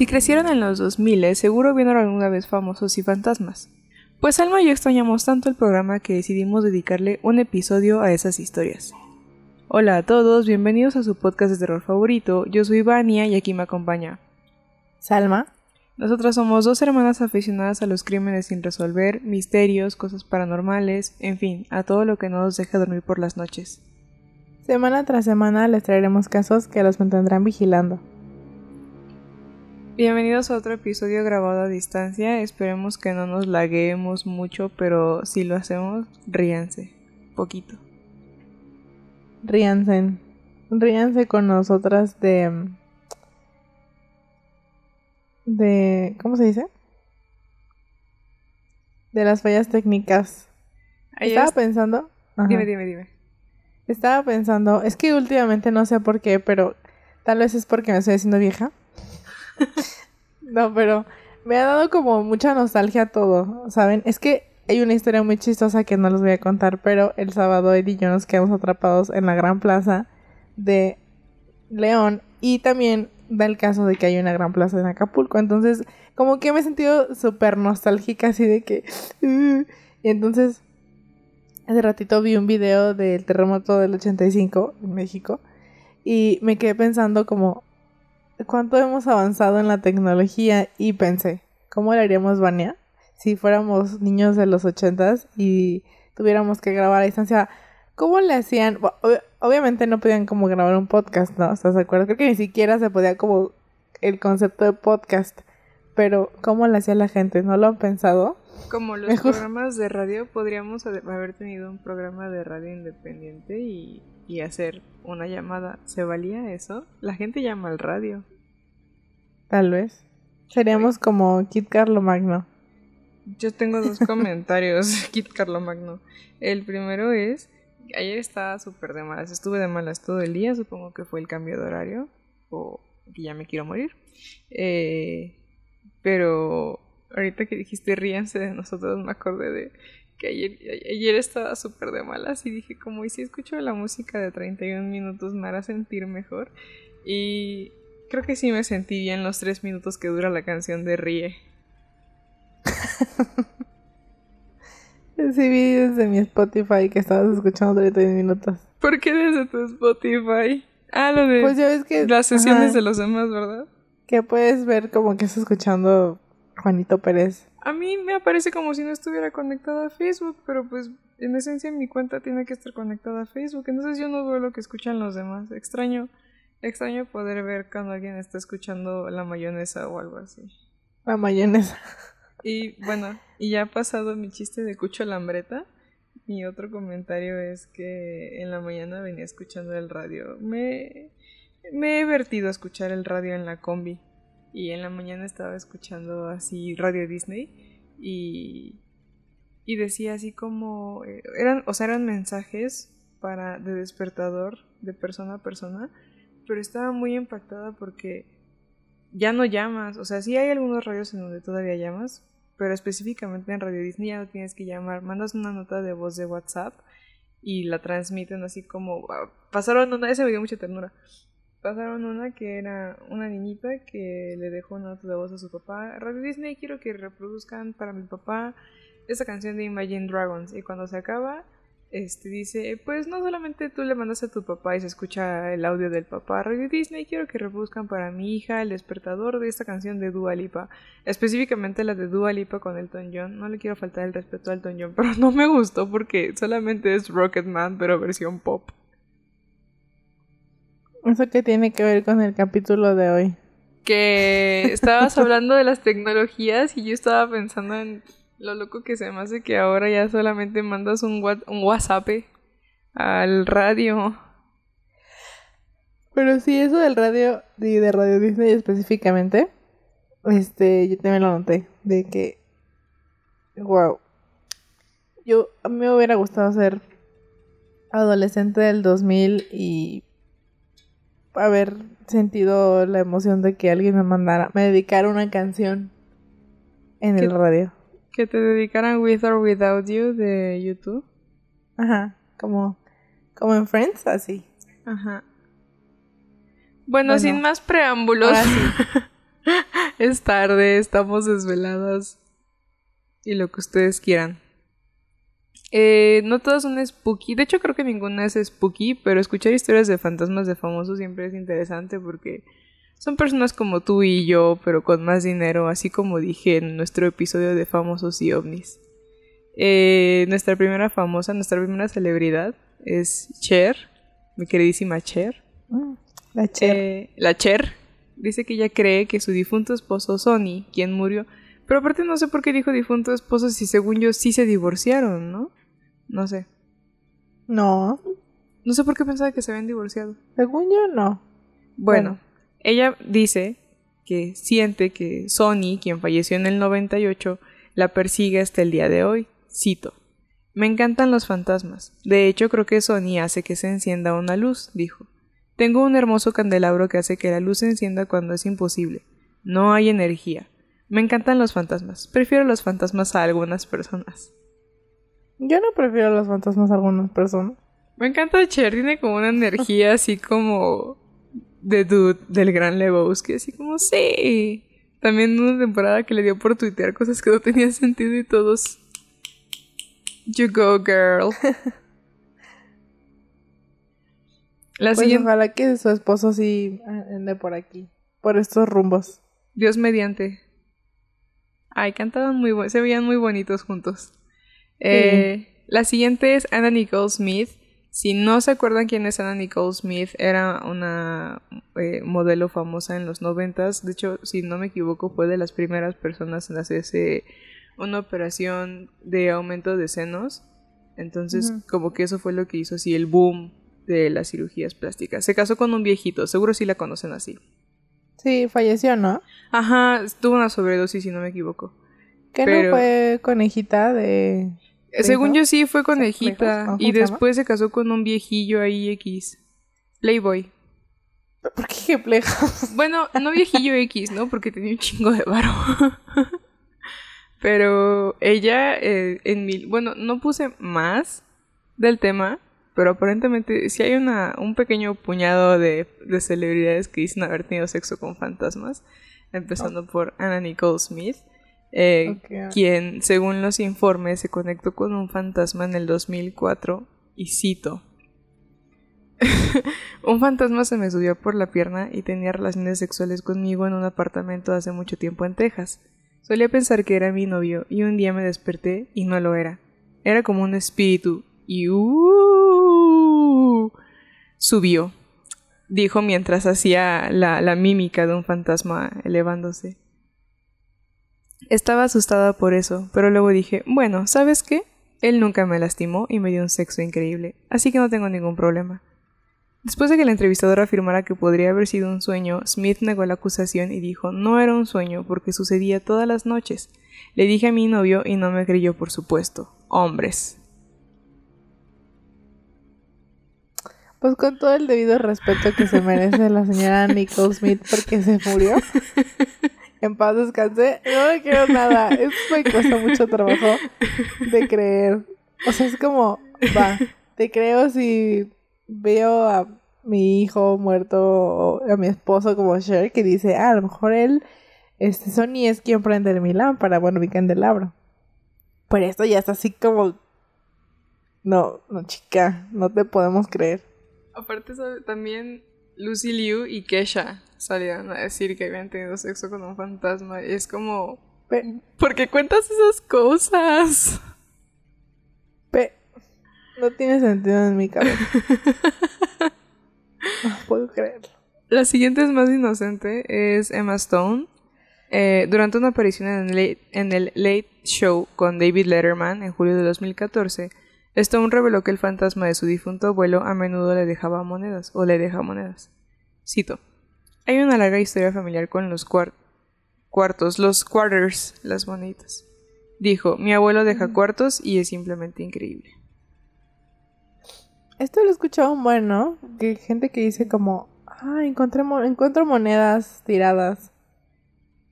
Si crecieron en los 2000, seguro vieron alguna vez famosos y fantasmas. Pues Alma y yo extrañamos tanto el programa que decidimos dedicarle un episodio a esas historias. Hola a todos, bienvenidos a su podcast de terror favorito. Yo soy Vania y aquí me acompaña Salma. Nosotras somos dos hermanas aficionadas a los crímenes sin resolver, misterios, cosas paranormales, en fin, a todo lo que no nos deja dormir por las noches. Semana tras semana les traeremos casos que los mantendrán vigilando. Bienvenidos a otro episodio grabado a distancia. Esperemos que no nos laguemos mucho, pero si lo hacemos, ríanse. Poquito. Ríanse. Ríanse con nosotras de. de. ¿Cómo se dice? De las fallas técnicas. Estaba pensando. Dime, dime, dime. Estaba pensando. Es que últimamente no sé por qué, pero tal vez es porque me estoy haciendo vieja no, pero me ha dado como mucha nostalgia todo, ¿saben? Es que hay una historia muy chistosa que no les voy a contar, pero el sábado Eddie y yo nos quedamos atrapados en la gran plaza de León y también da el caso de que hay una gran plaza en Acapulco. Entonces, como que me he sentido súper nostálgica, así de que... Y entonces, hace ratito vi un video del terremoto del 85 en México y me quedé pensando como, cuánto hemos avanzado en la tecnología y pensé, ¿cómo le haríamos Vania si fuéramos niños de los ochentas y tuviéramos que grabar a distancia? ¿Cómo le hacían? obviamente no podían como grabar un podcast, ¿no? ¿Estás de acuerdo? Creo que ni siquiera se podía como el concepto de podcast. Pero, ¿cómo le hacía la gente? ¿No lo han pensado? Como los programas de radio, podríamos haber tenido un programa de radio independiente y y hacer una llamada. ¿Se valía eso? La gente llama al radio. Tal vez. Seríamos como Kit Carlo Magno. Yo tengo dos comentarios, Kit Carlo Magno. El primero es, ayer estaba súper de malas, estuve de malas todo el día, supongo que fue el cambio de horario, o que ya me quiero morir. Eh, pero ahorita que dijiste ríanse de nosotros, me acordé de que ayer, estaba súper de malas y dije como, ¿y si escucho la música de 31 minutos me hará sentir mejor? Y creo que sí me sentí bien los 3 minutos que dura la canción de Ríe. sí vi desde mi Spotify que estabas escuchando 31 minutos. ¿Por qué desde tu Spotify? Ah, lo de pues ya ves que, las sesiones de los demás, ¿verdad? Que puedes ver como que estás escuchando Juanito Pérez. A mí me aparece como si no estuviera conectada a Facebook, pero pues en esencia mi cuenta tiene que estar conectada a Facebook, entonces yo no veo lo que escuchan los demás. Extraño, extraño poder ver cuando alguien está escuchando la mayonesa o algo así. La mayonesa. Y bueno, y ya ha pasado mi chiste de Cucho Lambreta. Mi otro comentario es que en la mañana venía escuchando el radio. Me, me he vertido a escuchar el radio en la combi y en la mañana estaba escuchando así Radio Disney y, y decía así como eh, eran o sea eran mensajes para de despertador de persona a persona pero estaba muy impactada porque ya no llamas o sea sí hay algunos radios en donde todavía llamas pero específicamente en Radio Disney ya no tienes que llamar mandas una nota de voz de WhatsApp y la transmiten así como pasaron una ese me dio mucha ternura pasaron una que era una niñita que le dejó una nota de voz a su papá. Radio Disney, quiero que reproduzcan para mi papá esa canción de Imagine Dragons. Y cuando se acaba, este dice, pues no solamente tú le mandas a tu papá y se escucha el audio del papá. Radio Disney, quiero que reproduzcan para mi hija el despertador de esta canción de Dua Lipa. Específicamente la de Dua Lipa con Elton John. No le quiero faltar el respeto a Elton John, pero no me gustó porque solamente es Rocketman, pero versión pop. ¿Eso qué tiene que ver con el capítulo de hoy? Que estabas hablando de las tecnologías y yo estaba pensando en lo loco que se me hace que ahora ya solamente mandas un, un WhatsApp al radio. Pero sí, eso del radio, de, de Radio Disney específicamente, este, yo también lo noté, de que, wow, yo, a mí me hubiera gustado ser adolescente del 2000 y haber sentido la emoción de que alguien me mandara, me dedicara una canción en el radio. Que te dedicaran With or Without You de YouTube. Ajá, como, como en Friends, así. Ajá. Bueno, sin más preámbulos. es tarde, estamos desveladas. Y lo que ustedes quieran. Eh, no todas son spooky. De hecho, creo que ninguna es spooky. Pero escuchar historias de fantasmas de famosos siempre es interesante porque son personas como tú y yo, pero con más dinero. Así como dije en nuestro episodio de famosos y ovnis. Eh, nuestra primera famosa, nuestra primera celebridad es Cher, mi queridísima Cher. Mm, la Cher. Eh, la Cher dice que ella cree que su difunto esposo Sonny, quien murió, pero aparte no sé por qué dijo difunto esposo si según yo sí se divorciaron, ¿no? No sé. No. No sé por qué pensaba que se habían divorciado. Según yo, no. Bueno, ella dice que siente que Sonny, quien falleció en el 98, la persigue hasta el día de hoy. Cito. Me encantan los fantasmas. De hecho, creo que Sonny hace que se encienda una luz, dijo. Tengo un hermoso candelabro que hace que la luz se encienda cuando es imposible. No hay energía. Me encantan los fantasmas. Prefiero los fantasmas a algunas personas. Yo no prefiero los fantasmas a algunas personas. Me encanta Cher, tiene como una energía así como de dude del gran Lebowski, así como sí. También una temporada que le dio por tuitear cosas que no tenían sentido y todos. You go, girl. La pues siguiente... ojalá que su esposo sí ande por aquí, por estos rumbos. Dios mediante. Ay, cantaban muy se veían muy bonitos juntos. Eh, la siguiente es Anna Nicole Smith. Si no se acuerdan quién es Anna Nicole Smith, era una eh, modelo famosa en los noventas. De hecho, si no me equivoco, fue de las primeras personas en hacerse una operación de aumento de senos. Entonces, como que eso fue lo que hizo así el boom de las cirugías plásticas. Se casó con un viejito, seguro sí la conocen así. Sí, falleció, ¿no? Ajá, tuvo una sobredosis, si no me equivoco. ¿Qué no fue conejita de...? Según yo sí fue conejita. Y después se casó con un viejillo ahí X. Playboy. ¿Por qué Playboy? Bueno, no viejillo X, ¿no? Porque tenía un chingo de varo. Pero ella eh, en mi... Bueno, no puse más del tema, pero aparentemente sí hay una, un pequeño puñado de, celebridades que dicen haber tenido sexo con fantasmas, empezando por Anna Nicole Smith, eh, quien, según los informes, se conectó con un fantasma en el 2004 y cito. un fantasma se me subió por la pierna y tenía relaciones sexuales conmigo en un apartamento hace mucho tiempo en Texas. Solía pensar que era mi novio y un día me desperté y no lo era. Era como un espíritu y uh, subió, dijo mientras hacía la, la mímica de un fantasma elevándose. Estaba asustada por eso, pero luego dije, bueno, ¿sabes qué? Él nunca me lastimó y me dio un sexo increíble, así que no tengo ningún problema. Después de que el entrevistador afirmara que podría haber sido un sueño, Smith negó la acusación y dijo no era un sueño porque sucedía todas las noches. Le dije a mi novio y no me creyó, por supuesto. Hombres. Pues con todo el debido respeto que se merece la señora Nicole Smith porque se murió. En paz descanse. No le quiero nada. Esto me cuesta mucho trabajo de creer. O sea, es como, va, te creo si veo a mi hijo muerto o a mi esposo como Cher que dice, ah, a lo mejor él, este Sony es quien prende mi lámpara, bueno, mi candelabro. Pero esto ya está así como, no, no chica, no te podemos creer. Aparte también Lucy Liu y Kesha salieron a decir que habían tenido sexo con un fantasma y es como, ¿por qué cuentas esas cosas? No tiene sentido en mi cabeza. no puedo creerlo. La siguiente es más inocente, es Emma Stone. Eh, durante una aparición en el, late, en el, late, Show con David Letterman en julio de 2014, Stone reveló que el fantasma de su difunto abuelo a menudo le dejaba monedas o le deja monedas. Cito. Hay una larga historia familiar con los cuartos, los quarters, las moneditas. Dijo, mi abuelo deja cuartos y es simplemente increíble. Esto lo he escuchado un buen, ¿no? Que gente que dice como, ah, encontré encuentro monedas tiradas.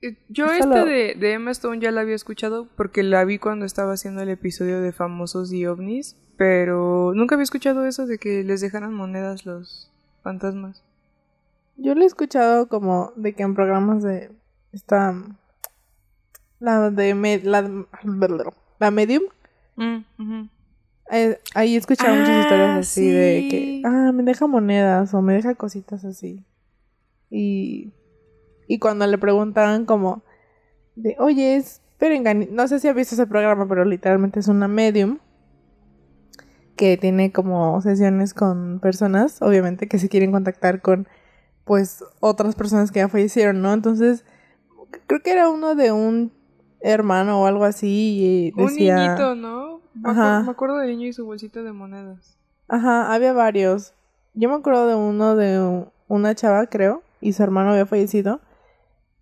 Eh, yo este de, de, Emma Stone ya la había escuchado porque la vi cuando estaba haciendo el episodio de Famosos y OVNIs, pero nunca había escuchado eso de que les dejaran monedas los fantasmas. Yo lo he escuchado como de que en programas de Esta. La de. la, la Medium. Mm, eh, ahí escuchaba muchas ah, historias así de que. Ah, me deja monedas o me deja cositas así. Y. Y cuando le preguntaban, como. De, oye, es No sé si has visto ese programa, pero literalmente es una Medium que tiene como sesiones con personas, obviamente, que se quieren contactar con, pues, otras personas que ya fallecieron, ¿no? Entonces, creo que era uno de un hermano o algo así y decía... Un niñito, ¿no? Ajá. Me acuerdo del niño y su bolsita de monedas. Ajá, había varios. Yo me acuerdo de uno de una chava, creo, y su hermano había fallecido.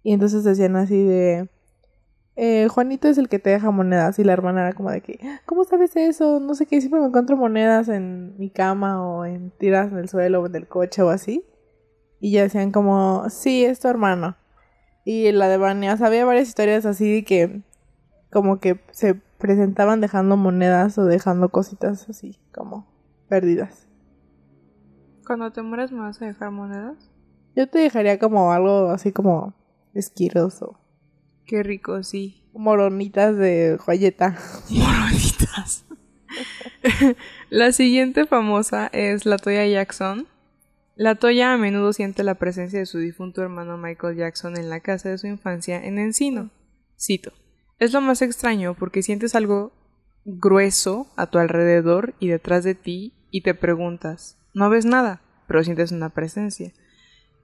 Y entonces decían así de eh, Juanito es el que te deja monedas y la hermana era como de que, ¿cómo sabes eso? No sé qué, siempre me encuentro monedas en mi cama o en tiras en el suelo o en el coche o así. Y ya decían como, sí, es tu hermano. Y la de Vania, o sea, había varias historias así de que como que se presentaban dejando monedas o dejando cositas así como perdidas. Cuando te mueres me vas a dejar monedas? Yo te dejaría como algo así como esquiroso. Qué rico, sí. Moronitas de joyeta. Moronitas. la siguiente famosa es la Toya Jackson. La Toya a menudo siente la presencia de su difunto hermano Michael Jackson en la casa de su infancia en Encino. Cito. Es lo más extraño porque sientes algo grueso a tu alrededor y detrás de ti y te preguntas, no ves nada, pero sientes una presencia.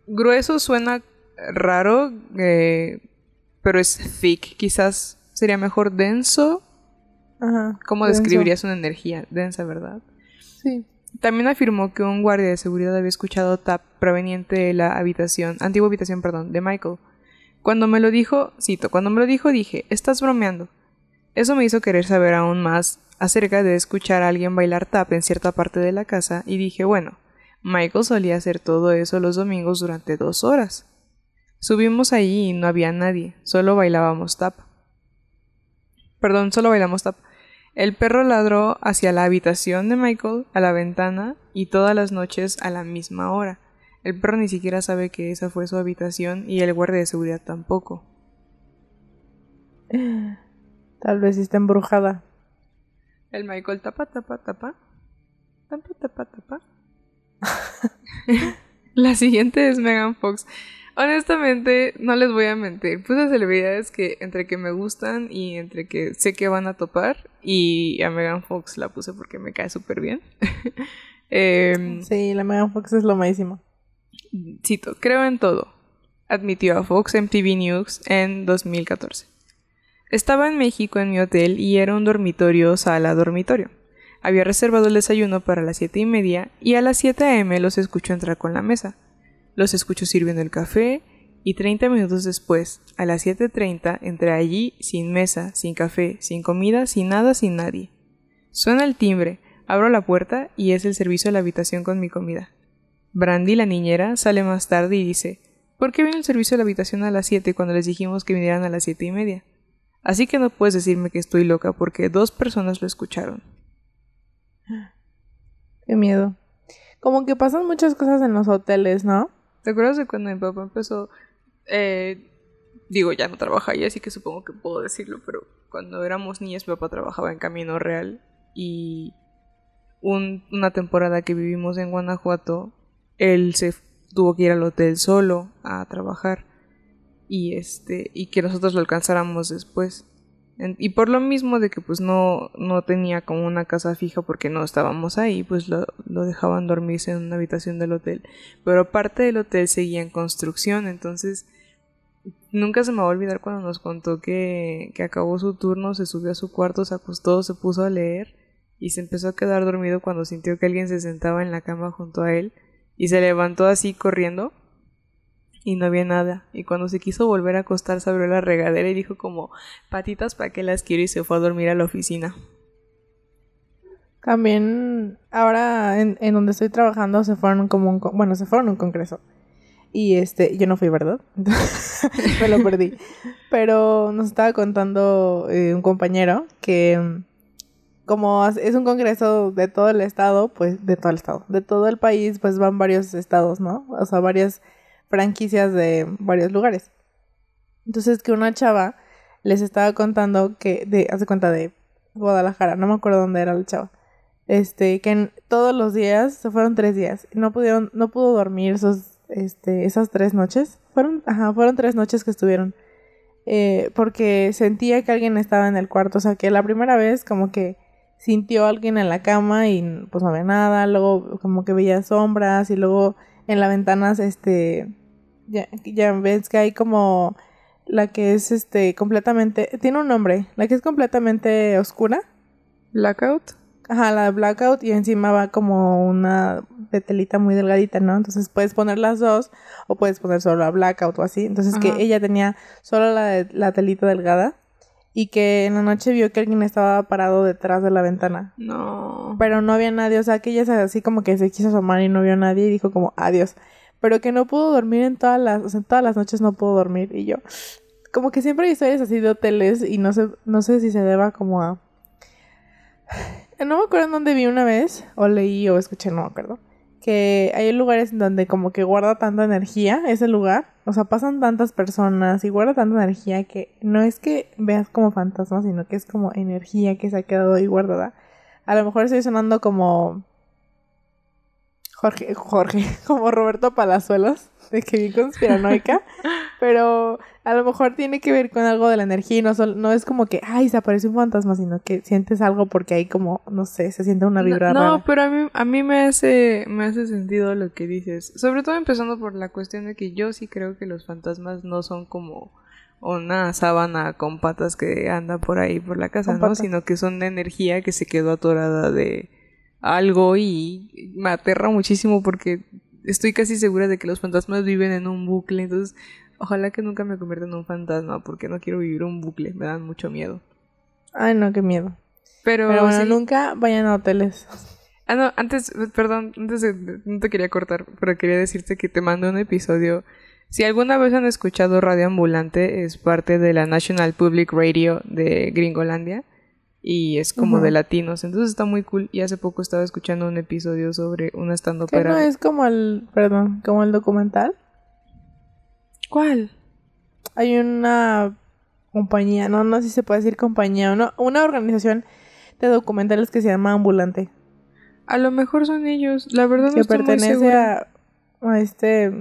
Grueso suena raro, eh, pero es thick. Quizás sería mejor denso. Ajá. ¿Cómo describirías una energía densa, verdad? Sí. También afirmó que un guardia de seguridad había escuchado tap proveniente de la habitación, antigua habitación, perdón, de Michael. Cuando me lo dijo, cito, cuando me lo dijo dije, estás bromeando. Eso me hizo querer saber aún más acerca de escuchar a alguien bailar tap en cierta parte de la casa y dije, bueno, Michael solía hacer todo eso los domingos durante dos horas. Subimos allí y no había nadie, solo bailábamos tap. Perdón, solo bailamos tap. El perro ladró hacia la habitación de Michael, a la ventana, y todas las noches a la misma hora. El perro ni siquiera sabe que esa fue su habitación y el guardia de seguridad tampoco. Tal vez está embrujada. El Michael tapa, tapa, tapa. Tapa, tapa, tapa. la siguiente es Megan Fox. Honestamente, no les voy a mentir. Puse celebridades que entre que me gustan y entre que sé que van a topar. Y a Megan Fox la puse porque me cae súper bien. Em, sí, la Megan Fox es lo máximo. Cito, creo en todo. Admitió a Fox MTV News en 2014. Estaba en México en mi hotel y era un dormitorio sala dormitorio. Había reservado el desayuno para las siete y media y a las 7 a.m. los escucho entrar con la mesa. Los escucho sirviendo el café y 30 minutos después, a las 7.30, entré allí sin mesa, sin café, sin comida, sin nada, sin nadie. Suena el timbre, abro la puerta y es el servicio de la habitación con mi comida. Brandy, la niñera, sale más tarde y dice, ¿por qué viene el servicio de la habitación a las 7 cuando les dijimos que vinieran a las siete y media? Así que no puedes decirme que estoy loca porque dos personas lo escucharon. Qué miedo. Como que pasan muchas cosas en los hoteles, ¿no? ¿Te acuerdas de cuando mi papá empezó? Eh, digo, ya no trabaja ahí, así que supongo que puedo decirlo, pero cuando éramos niños mi papá trabajaba en Camino Real y una temporada que vivimos en Guanajuato, él se tuvo que ir al hotel solo a trabajar y este y que nosotros lo alcanzáramos después y por lo mismo de que pues no, no tenía como una casa fija porque no estábamos ahí, pues lo, lo, dejaban dormirse en una habitación del hotel. Pero parte del hotel seguía en construcción, entonces nunca se me va a olvidar cuando nos contó que, que acabó su turno, se subió a su cuarto, se acostó, se puso a leer y se empezó a quedar dormido cuando sintió que alguien se sentaba en la cama junto a él y se levantó así corriendo y no había nada. Y cuando se quiso volver a acostar, se abrió la regadera y dijo como, patitas, ¿para qué las quiero? Y se fue a dormir a la oficina. También, ahora en, donde estoy trabajando, se fueron como un, bueno, se fueron a un congreso. Y este, yo no fui, ¿verdad? Me lo perdí. Pero nos estaba contando eh, un compañero que como es un congreso de todo el estado, pues de todo el estado, de todo el país, pues van varios estados, ¿no? O sea, varias franquicias de varios lugares. Entonces que una chava les estaba contando que, de, hace cuenta de Guadalajara, no me acuerdo dónde era la chava. Este, que todos los días, se fueron tres días, no pudieron, no pudo dormir esos, este, esas tres noches. Fueron, ajá, fueron tres noches que estuvieron. Eh, porque sentía que alguien estaba en el cuarto, o sea que la primera vez como que sintió alguien en la cama y pues no había nada, luego como que veía sombras y luego en las ventanas, este, ya, ya ves que hay como la que es este completamente tiene un nombre, la que es completamente oscura. Blackout. Ajá, la de blackout y encima va como una petelita muy delgadita, ¿no? Entonces puedes poner las dos o puedes poner solo la blackout o así. Entonces que ella tenía solo la, la telita delgada y que en la noche vio que alguien estaba parado detrás de la ventana. No. Pero no había nadie, o sea, que ella así como que se quiso asomar y no vio a nadie y dijo como adiós pero que no pudo dormir en todas las, sea, todas las noches no pudo dormir y yo, como que siempre hay historias así de hoteles y no sé, no sé si se deba como a... No me acuerdo en dónde vi una vez, o leí o escuché, no me acuerdo, que hay lugares en donde como que guarda tanta energía ese lugar, o sea, pasan tantas personas y guarda tanta energía que no es que veas como fantasmas, sino que es como energía que se ha quedado ahí guardada. A lo mejor estoy sonando como Jorge, Jorge, como Roberto Palazuelos, de que bien conspiranoica, pero a lo mejor tiene que ver con algo de la energía y no, no es como que, ay, se aparece un fantasma, sino que sientes algo porque hay como, no sé, se siente una vibra No, pero a mí, a mí me, hace, me hace sentido lo que dices, sobre todo empezando por la cuestión de que yo sí creo que los fantasmas no son como una sábana con patas que anda por ahí por la casa, ¿no? Sino que son energía que se quedó atorada de algo y me aterra muchísimo porque estoy casi segura de que los fantasmas viven en un bucle, entonces ojalá que nunca me convierta en un fantasma porque no quiero vivir un bucle, me dan mucho miedo. Ay, no, qué miedo. Pero, bueno, nunca vayan a hoteles. Ah, no, antes, perdón, antes de, no te quería cortar, pero quería decirte que te mando un episodio. Si alguna vez han escuchado Radio Ambulante, es parte de la National Public Radio de Gringolandia y es como de latinos, entonces está muy cool. Y hace poco estaba escuchando un episodio sobre una stand ¿Qué no es como el, perdón, como el documental? ¿Cuál? Hay una compañía, no, no sé si se puede decir compañía, no, una organización de documentales que se llama Ambulante. A lo mejor son ellos, la verdad no que estoy pertenece muy a, a este,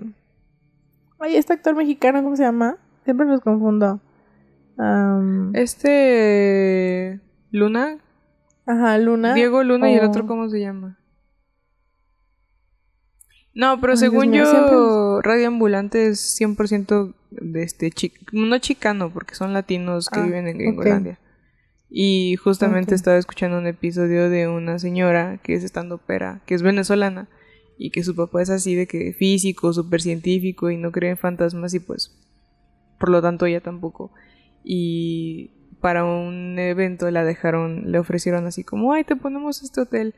ay, este actor mexicano, ¿cómo se llama? Siempre los confundo. este Luna. Ajá, Luna. Diego Luna y el otro, ¿cómo se llama? No, pero según yo, Radio Ambulante es 100% de este no chicano, porque son latinos que ah, viven en Gringolandia. Y justamente estaba escuchando un episodio de una señora que es estando pera, que es venezolana, y que su papá es así de que físico, súper científico y no cree en fantasmas y pues, por lo tanto ella tampoco. Y para un evento la dejaron, le ofrecieron así como, ay, te ponemos este hotel.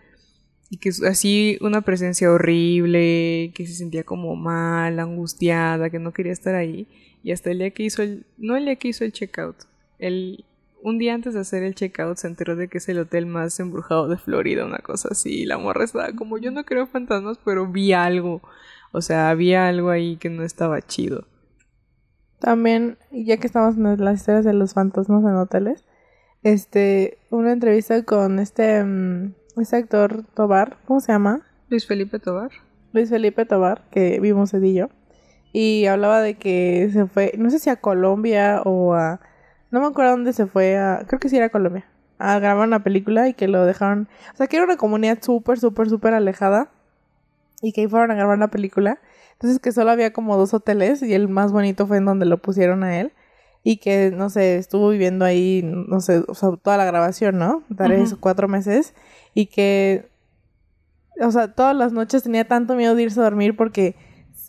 Y que así una presencia horrible, que se sentía como mal, angustiada, que no quería estar ahí. Y hasta el día que hizo el, no el día que hizo el checkout, el, un día antes de hacer el checkout se enteró de que es el hotel más embrujado de Florida, una cosa así. La morra estaba como, yo no creo fantasmas, pero vi algo. O sea, había algo ahí que no estaba chido. También, ya que estamos en las historias de los fantasmas en hoteles, este, una entrevista con este, mm, este actor Tobar, ¿cómo se llama? Luis Felipe Tobar. Luis Felipe Tobar, que vimos Edillo. Y hablaba de que se fue, no sé si a Colombia o a... No me acuerdo dónde se fue, a, creo que sí era a Colombia, a grabar una película y que lo dejaron... O sea, que era una comunidad súper, súper, súper alejada y que ahí fueron a grabar la película entonces que solo había como dos hoteles y el más bonito fue en donde lo pusieron a él. Y que, no sé, estuvo viviendo ahí, no sé, o sea, toda la grabación, ¿no? Tres o cuatro meses. Y que, o sea, todas las noches tenía tanto miedo de irse a dormir porque,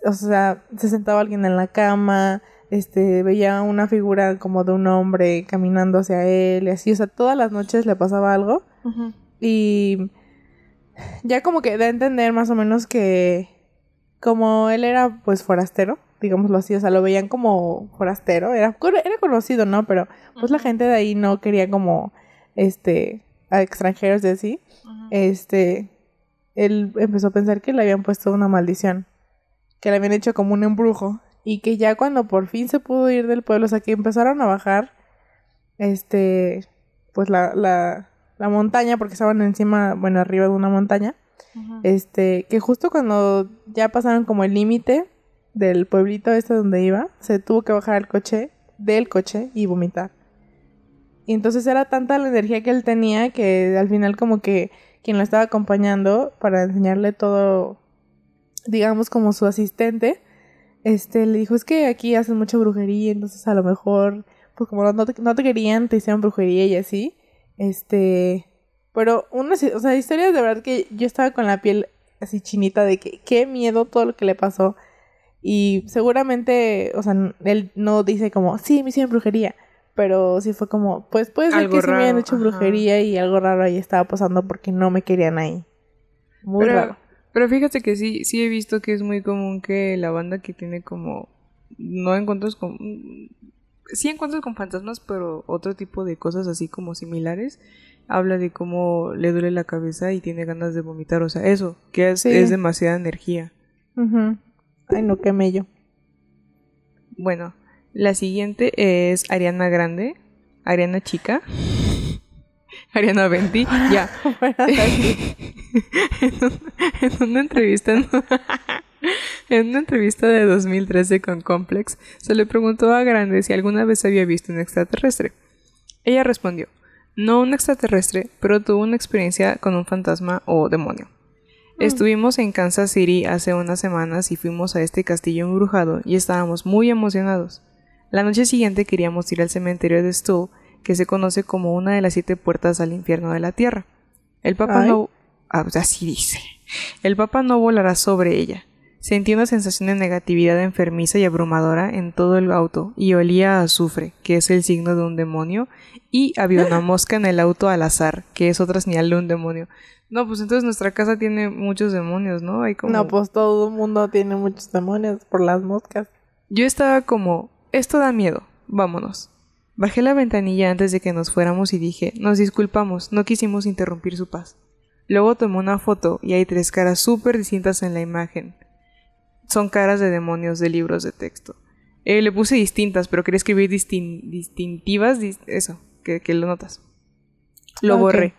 o sea, se sentaba alguien en la cama, este, veía una figura como de un hombre caminando hacia él y así, o sea, todas las noches le pasaba algo. Y ya como que da a entender más o menos que como él era pues forastero, digámoslo así, o sea, lo veían como forastero, era, era conocido, ¿no? Pero pues la gente de ahí no quería como, este, a extranjeros de así, este, él empezó a pensar que le habían puesto una maldición, que le habían hecho como un embrujo y que ya cuando por fin se pudo ir del pueblo, o sea, que empezaron a bajar, este, pues la, la, la montaña, porque estaban encima, bueno, arriba de una montaña, este, que justo cuando ya pasaron como el límite del pueblito este donde iba, se tuvo que bajar el coche, del coche y vomitar. Y entonces era tanta la energía que él tenía que al final como que quien lo estaba acompañando para enseñarle todo, digamos como su asistente, este, le dijo, es que aquí hacen mucha brujería, entonces a lo mejor, pues como no te, no te querían, te hicieron brujería y así. Este, pero una, o sea, historias de verdad que yo estaba con la piel así chinita de que qué miedo todo lo que le pasó. Y seguramente, o sea, él no dice como, sí, me hicieron brujería. Pero sí fue como, pues puede ser que sí me habían hecho brujería y algo raro ahí estaba pasando porque no me querían ahí. Muy raro. Pero fíjate que sí, sí he visto que es muy común que la banda que tiene como, no encuentros con, sí encuentros con fantasmas, pero otro tipo de cosas así como similares, habla de cómo le duele la cabeza y tiene ganas de vomitar, o sea, eso, que es, demasiada energía. Ay, no, qué mello. Bueno, la siguiente es Ariana Grande, Ariana Chica. Ariana Venti, ya. en, una entrevista, en una entrevista de 2013 con Complex, se le preguntó a Grande si alguna vez había visto un extraterrestre. Ella respondió, no un extraterrestre, pero tuvo una experiencia con un fantasma o demonio. Mm. Estuvimos en Kansas City hace unas semanas y fuimos a este castillo embrujado y estábamos muy emocionados. La noche siguiente queríamos ir al cementerio de Stuhl que se conoce como una de las siete puertas al infierno de la tierra. El Papa no... Ah, así dice. El Papa no volará sobre ella. Sentí una sensación de negatividad enfermiza y abrumadora en todo el auto y olía a azufre, que es el signo de un demonio, y había una mosca en el auto al azar, que es otra señal de un demonio. No, pues entonces nuestra casa tiene muchos demonios, ¿no? Hay como... No, pues todo el mundo tiene muchos demonios por las moscas. Yo estaba como, esto da miedo, vámonos. Bajé la ventanilla antes de que nos fuéramos y dije, nos disculpamos, no quisimos interrumpir su paz. Luego tomé una foto y hay tres caras súper distintas en la imagen. Son caras de demonios de libros de texto. Eh, le puse distintas, pero quería escribir distintivas, eso, que, lo notas. Lo borré.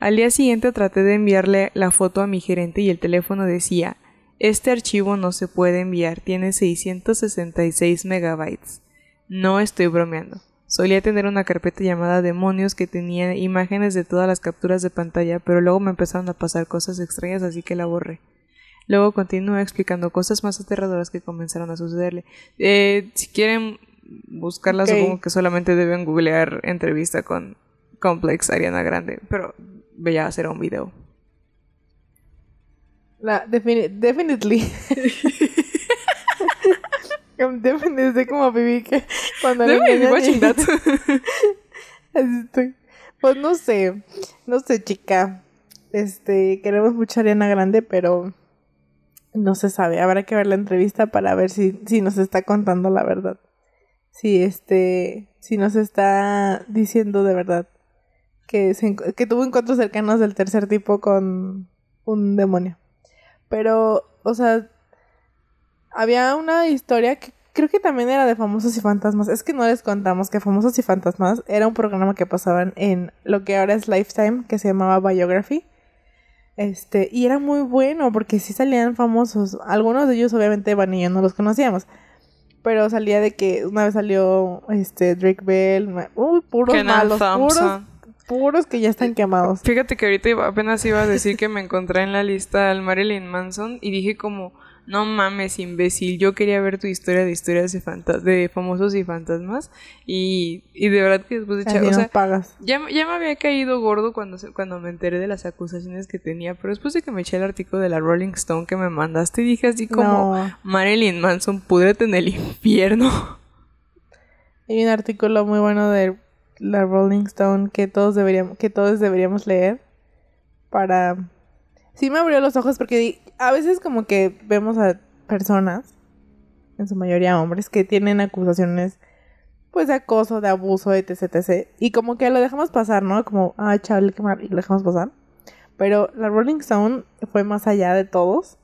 Al día siguiente traté de enviarle la foto a mi gerente y el teléfono decía, este archivo no se puede enviar, tiene 666 megabytes. No estoy bromeando. Solía tener una carpeta llamada Demonios que tenía imágenes de todas las capturas de pantalla, pero luego me empezaron a pasar cosas extrañas, así que la borré. Luego continué explicando cosas más aterradoras que comenzaron a sucederle. Eh, si quieren buscarla, supongo que solamente deben googlear entrevista con Complex Ariana Grande, pero voy a hacer un video. La, definitely. Desde como viví que cuando le estoy. Pues no sé, no sé, chica. Este, queremos mucho a Ariana Grande, pero no se sabe. Habrá que ver la entrevista para ver si, si nos está contando la verdad. Si este, si nos está diciendo de verdad que, que tuvo encuentros cercanos del tercer tipo con un demonio. Pero, o sea, había una historia que creo que también era de Famosos y Fantasmas. Es que no les contamos que Famosos y Fantasmas era un programa que pasaban en lo que ahora es Lifetime, que se llamaba Biography. Este, y era muy bueno porque sí salían famosos. Algunos de ellos obviamente Van y yo no los conocíamos. Pero salía de que una vez salió este Drake Bell, uy, puros malos, puros puros que ya están quemados. Fíjate que ahorita apenas iba a decir que me encontré en la lista al Marilyn Manson y dije como no mames, imbécil, yo quería ver tu historia de historias de, de famosos y fantasmas y, y de verdad que después de echar, o sea, pagas. Ya, ya me había caído gordo cuando, cuando me enteré de las acusaciones que tenía, pero después de que me eché el artículo de la Rolling Stone que me mandaste, dije así como, Marilyn Manson, pudrete en el infierno. Hay un artículo muy bueno de la Rolling Stone que todos deberíamos, que todos deberíamos leer para sí me abrió los ojos porque a veces como que vemos a personas, en su mayoría hombres, que tienen acusaciones pues de acoso, de abuso, etc, etc. Y como que lo dejamos pasar, ¿no? Como, ah, chaval, qué mal, y lo dejamos pasar. Pero la Rolling Stone fue más allá de todos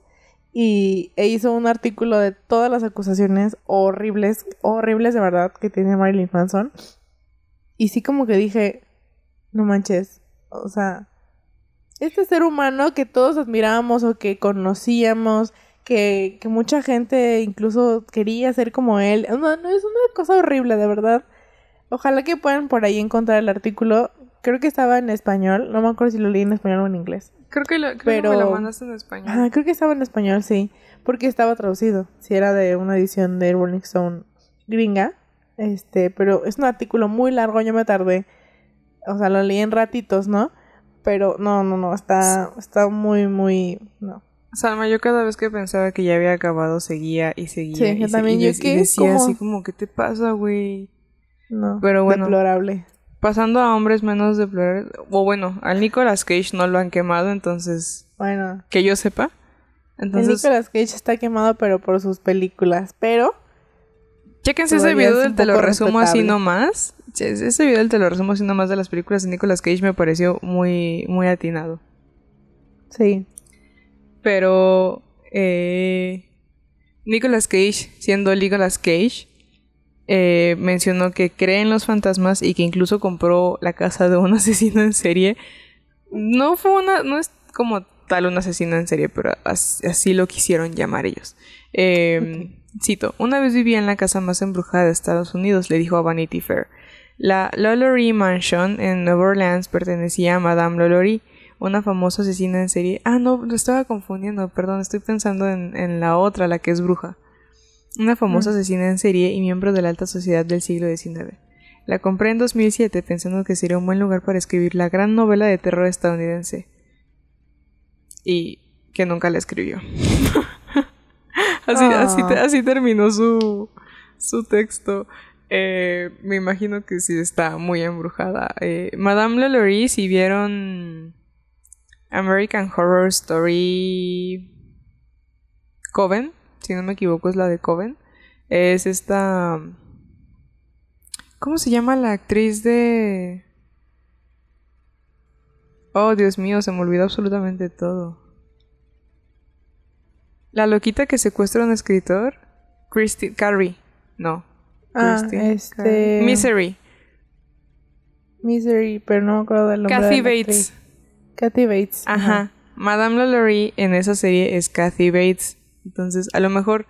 y e hizo un artículo de todas las acusaciones horribles, horribles de verdad que tiene Marilyn Manson. Y sí como que dije, no manches, o sea, este ser humano que todos admirábamos o que conocíamos, que, que mucha gente incluso quería ser como él, no, no, es una cosa horrible, de verdad. Ojalá que puedan por ahí encontrar el artículo. Creo que estaba en español, no me acuerdo si lo leí en español o en inglés. Creo que lo, creo que me lo mandaste en español. Ah, creo que estaba en español, sí. Porque estaba traducido. Si era de una edición de Rolling Stone gringa. Este, pero es un artículo muy largo, yo me tardé. O sea, lo leí en ratitos, ¿no? Pero no, no, no, está, está muy, muy, no. Salma, yo cada vez que pensaba que ya había acabado, seguía y seguía. Sí, y yo también, yo que decía así como, ¿qué te pasa, güey? No, Pero bueno. deplorable. Pasando a hombres menos deplorables. O bueno, al Nicolas Cage no lo han quemado, entonces. Bueno, Que yo sepa. el Entonces, Nicolas Cage está quemado, pero por sus películas. Pero, chéquense ese video es te lo resumo así nomás. Ese video del te lo resumo así nomás de las películas de Nicolas Cage me pareció muy, muy atinado. sí. Pero eh, Nicolas Cage, siendo Nicolas Cage, eh, mencionó que cree en los fantasmas y que incluso compró la casa de un asesino en serie. No fue una, no es como tal un asesino en serie, pero as- así lo quisieron llamar ellos. Eh, Cito, una vez vivía en la casa más embrujada de Estados Unidos, le dijo a Vanity Fair. La Lollory Mansion en Nueva Orleans pertenecía a Madame Lollory, una famosa asesina en serie. Ah, no, lo estaba confundiendo, perdón, estoy pensando en, en la otra, la que es bruja. Una famosa Mm. asesina en serie y miembro de la alta sociedad del siglo XIX. La compré en 2007 pensando que sería un buen lugar para escribir la gran novela de terror estadounidense. Y que nunca la escribió. así, Ah. así terminó su, su texto. Eh, me imagino que sí está muy embrujada. Eh, Madame Lalaurie, si vieron American Horror Story Coven, si no me equivoco es la de Coven, es esta... ¿Cómo se llama la actriz de... Oh, Dios mío, se me olvidó absolutamente todo. La loquita que secuestra a un escritor. Christine Carrie. No. Ah, Christine este... Misery. Misery, pero no me acuerdo del nombre. Kathy de Bates. Kathy Bates. Ajá. Madame Lalaurie en esa serie es Kathy Bates. Entonces, a lo mejor,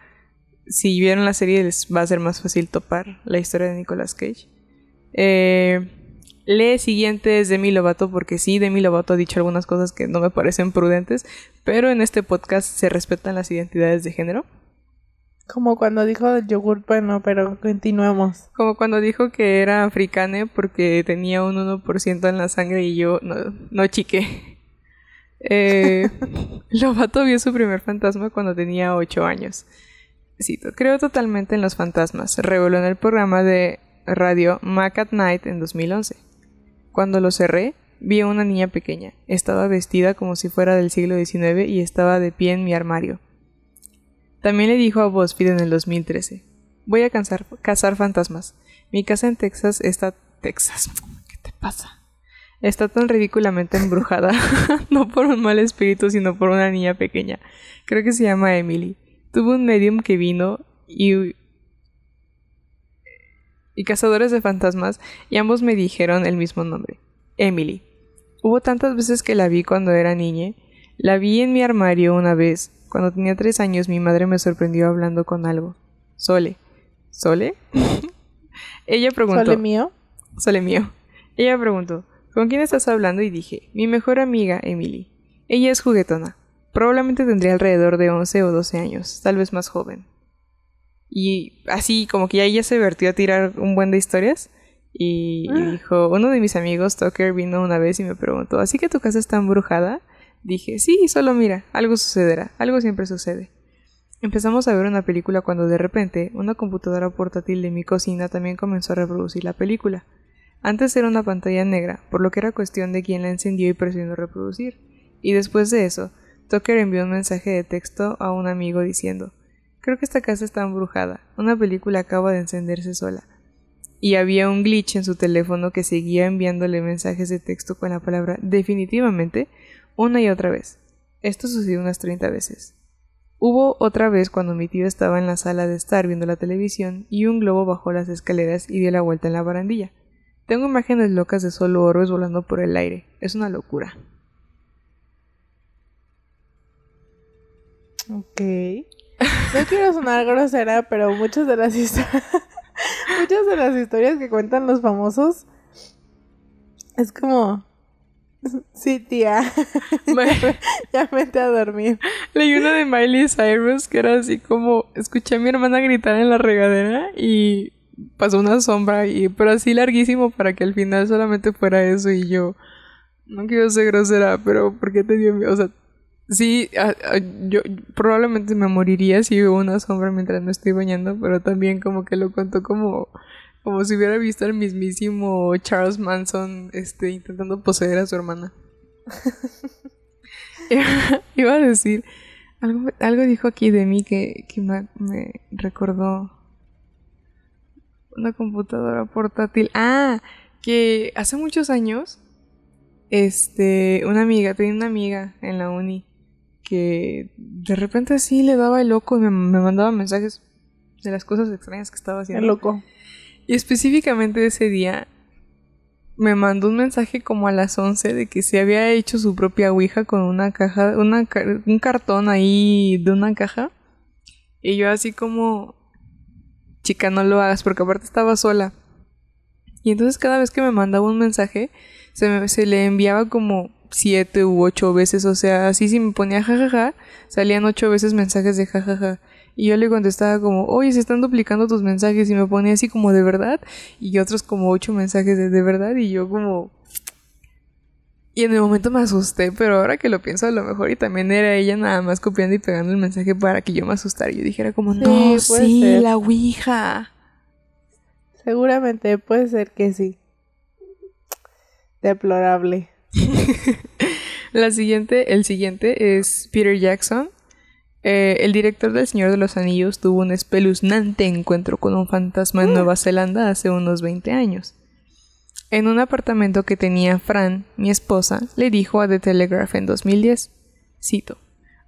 si vieron la serie, les va a ser más fácil topar la historia de Nicolas Cage. Eh, lee siguiente es Demi Lovato, porque sí, Demi Lovato ha dicho algunas cosas que no me parecen prudentes, pero en este podcast se respetan las identidades de género. Como cuando dijo del yogur, bueno, pero continuemos. Como cuando dijo que era africane porque tenía un 1% en la sangre y yo no, no chique. Eh, Lovato vio su primer fantasma cuando tenía 8 años. Cito, creo totalmente en los fantasmas. Reveló en el programa de radio Mac at Night en 2011. Cuando lo cerré, vi a una niña pequeña. Estaba vestida como si fuera del siglo XIX y estaba de pie en mi armario. También le dijo a BuzzFeed en el 2013. Voy a cazar, fantasmas. Mi casa en Texas está... Texas. ¿Qué te pasa? Está tan ridículamente embrujada. no por un mal espíritu, sino por una niña pequeña. Creo que se llama Emily. Tuvo un medium que vino y... Y cazadores de fantasmas, y ambos me dijeron el mismo nombre. Emily. Hubo tantas veces que la vi cuando era niña. La vi en mi armario una vez. Cuando tenía tres años mi madre me sorprendió hablando con algo. Sole. ¿Sole? Ella preguntó. ¿Sole mío? Sole mío. Ella preguntó, ¿con quién estás hablando? Y dije, mi mejor amiga, Emily. Ella es juguetona. Probablemente tendría alrededor de 11 o 12 años, tal vez más joven. Y así, como que ya ella se vertió a tirar un buen de historias. Y, y Ah. dijo, uno de mis amigos, Tucker, vino una vez y me preguntó, ¿así que tu casa está embrujada? Dije, sí, solo mira, algo sucederá, algo siempre sucede. Empezamos a ver una película cuando de repente una computadora portátil de mi cocina también comenzó a reproducir la película. Antes era una pantalla negra, por lo que era cuestión de quién la encendió y presionó reproducir. Y después de eso, Tucker envió un mensaje de texto a un amigo diciendo, creo que esta casa está embrujada, una película acaba de encenderse sola. Y había un glitch en su teléfono que seguía enviándole mensajes de texto con la palabra definitivamente una y otra vez. Esto sucedió unas 30 veces. Hubo otra vez cuando mi tío estaba en la sala de estar viendo la televisión y un globo bajó las escaleras y dio la vuelta en la barandilla. Tengo imágenes locas de solo orbes volando por el aire. Es una locura. Ok. No quiero sonar grosera, pero muchas de las historias. muchas de las historias que cuentan los famosos. Es como. Sí, tía. ya, vete a dormir. Leí una de Miley Cyrus que era así como. Escuché a mi hermana gritar en la regadera y pasó una sombra, y, pero así larguísimo para que al final solamente fuera eso y yo. No quiero ser grosera, pero ¿por qué te dio miedo? O sea, Sí, yo probablemente me moriría si hubo una sombra mientras me estoy bañando, pero también como que lo contó como, como si hubiera visto al mismísimo Charles Manson este, intentando poseer a su hermana. Iba a decir, algo, algo dijo aquí de mí que, que me, me recordó una computadora portátil. Ah, que hace muchos años, este, una amiga, tenía una amiga en la uni que de repente así le daba el loco y me, mandaba mensajes de las cosas extrañas que estaba haciendo. El loco. Y específicamente ese día me mandó un mensaje como a las 11 de que se había hecho su propia Ouija con una caja, una, un cartón ahí de una caja. Y yo así como, chica, no lo hagas porque aparte estaba sola. Y entonces cada vez que me mandaba un mensaje, se, me, se le enviaba como siete u ocho veces, o sea, así si me ponía jajaja, salían ocho veces mensajes de jajaja. Y yo le contestaba como, oye, se están duplicando tus mensajes y me ponía así como de verdad y otros como ocho mensajes de de verdad y yo como... Y en el momento me asusté, pero ahora que lo pienso a lo mejor y también era ella nada más copiando y pegando el mensaje para que yo me asustara y yo dijera como, no, sí, la Ouija. Seguramente puede ser que sí. Deplorable. La siguiente, el siguiente es Peter Jackson. Eh, el director del Señor de los Anillos tuvo un espeluznante encuentro con un fantasma en Nueva Zelanda hace unos 20 años. En un apartamento que tenía Fran, mi esposa, le dijo a The Telegraph en 2010, cito,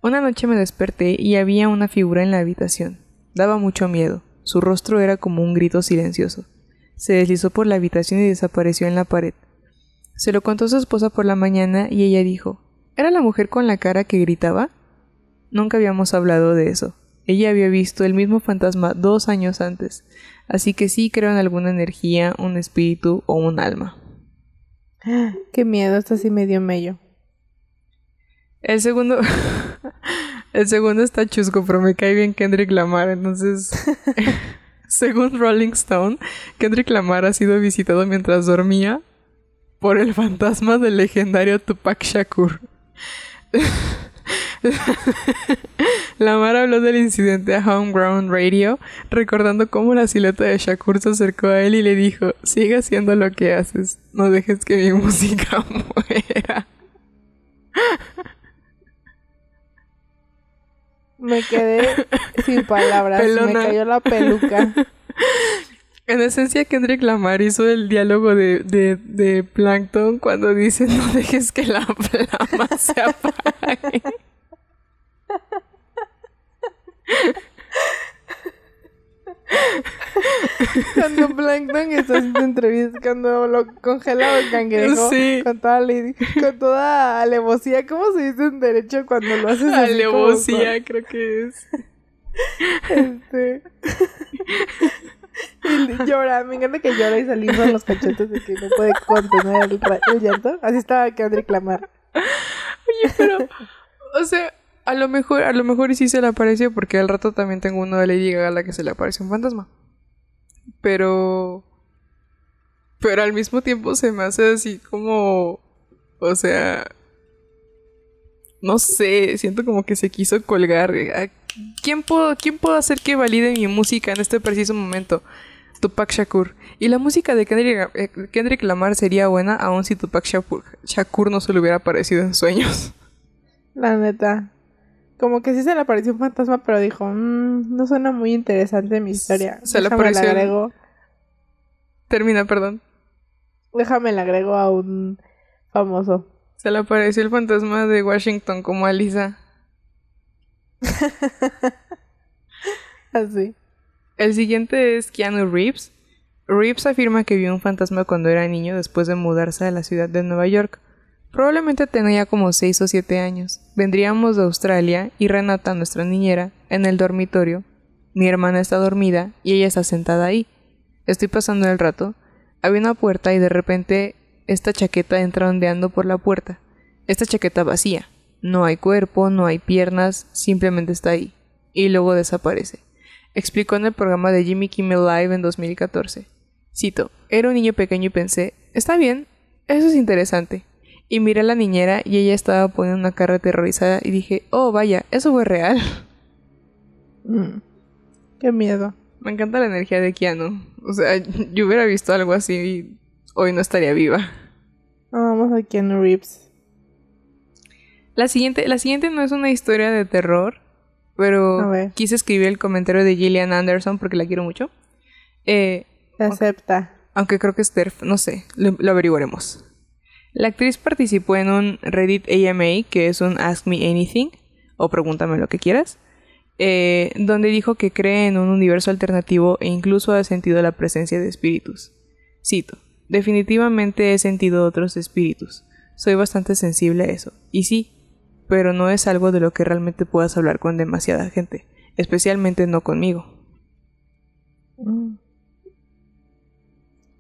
Una noche me desperté y había una figura en la habitación. Daba mucho miedo. Su rostro era como un grito silencioso. Se deslizó por la habitación y desapareció en la pared. Se lo contó su esposa por la mañana y ella dijo, ¿Era la mujer con la cara que gritaba? Nunca habíamos hablado de eso. Ella había visto el mismo fantasma dos años antes, así que sí creo en alguna energía, un espíritu o un alma. Qué miedo, esto sí me dio mello. El segundo. el segundo está chusco, pero me cae bien Kendrick Lamar, entonces. según Rolling Stone, Kendrick Lamar ha sido visitado mientras dormía por el fantasma del legendario Tupac Shakur. Lamar habló del incidente a Homegrown Radio, recordando cómo la silueta de Shakur se acercó a él y le dijo, sigue haciendo lo que haces, no dejes que mi música muera. Me quedé sin palabras, me cayó la peluca. En esencia, Kendrick Lamar hizo el diálogo de, de, de Plankton cuando dice no dejes que la flama se apague. Cuando Plankton está haciendo entrevistas, cuando lo congelaba el cangrejo con toda, con toda alevosía, ¿cómo se dice en derecho cuando lo haces así Alevosía, creo que es. Este... Y llora, me encanta que llora y salimos los cachetes de que no puede contener el, llanto. Así estaba Kendrick Lamar. Oye, pero, o sea, a lo mejor, a lo mejor sí se le apareció porque al rato también tengo uno de Lady Gaga a la que se le apareció un fantasma. Pero, pero al mismo tiempo se me hace así como, o sea, no sé, siento como que se quiso colgar. ¿Quién puedo, ¿Quién hacer que valide mi música en este preciso momento? Tupac Shakur. Y la música de Kendrick, eh, Kendrick Lamar sería buena aun si Tupac Shakur, no se le hubiera aparecido en sueños. La neta. Como que sí se le apareció un fantasma, pero dijo, mmm, no suena muy interesante mi historia. Se le apareció. Agrego. Termina, perdón. Déjame le agrego a un famoso. Se le apareció el fantasma de Washington como Alisa. Así. El siguiente es Keanu Reeves. Reeves afirma que vio un fantasma cuando era niño después de mudarse a la ciudad de Nueva York. Probablemente tenía como 6 o 7 años. Vendríamos de Australia y Renata, nuestra niñera, en el dormitorio. Mi hermana está dormida y ella está sentada ahí. Estoy pasando el rato. Había una puerta y de repente esta chaqueta entra ondeando por la puerta. Esta chaqueta vacía. No hay cuerpo, no hay piernas, simplemente está ahí. Y luego desaparece. Explicó en el programa de Jimmy Kimmel Live en 2014. Cito, era un niño pequeño y pensé, está bien, eso es interesante. Y miré a la niñera y ella estaba poniendo una cara aterrorizada y dije, oh vaya, eso fue real. Mm. Qué miedo. Me encanta la energía de Keanu. O sea, yo hubiera visto algo así y hoy no estaría viva. Vamos a Keanu Reeves. La siguiente, la siguiente no es una historia de terror, pero quise escribir el comentario de Gillian Anderson porque la quiero mucho. Eh, Se acepta. Aunque creo que es TERF, no sé, lo averiguaremos. La actriz participó en un Reddit AMA, que es un Ask Me Anything, o pregúntame lo que quieras, eh, donde dijo que cree en un universo alternativo e incluso ha sentido la presencia de espíritus. Cito, definitivamente he sentido otros espíritus. Soy bastante sensible a eso. Y sí, pero no es algo de lo que realmente puedas hablar con demasiada gente, especialmente no conmigo. Mm.